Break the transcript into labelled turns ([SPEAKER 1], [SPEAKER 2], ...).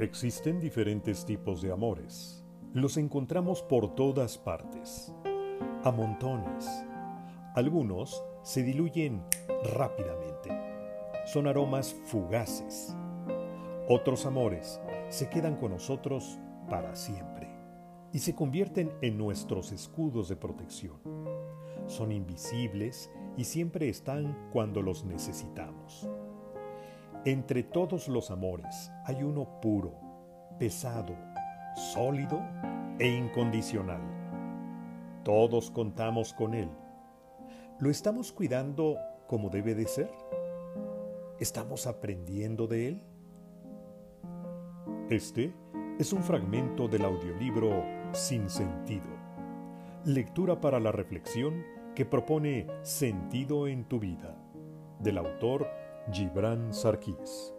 [SPEAKER 1] Existen diferentes tipos de amores. Los encontramos por todas partes, a montones. Algunos se diluyen rápidamente. Son aromas fugaces. Otros amores se quedan con nosotros para siempre y se convierten en nuestros escudos de protección. Son invisibles y siempre están cuando los necesitamos. Entre todos los amores hay uno puro, pesado, sólido e incondicional. Todos contamos con él. ¿Lo estamos cuidando como debe de ser? ¿Estamos aprendiendo de él? Este es un fragmento del audiolibro Sin sentido. Lectura para la reflexión que propone Sentido en tu vida, del autor Gibran Sarkis.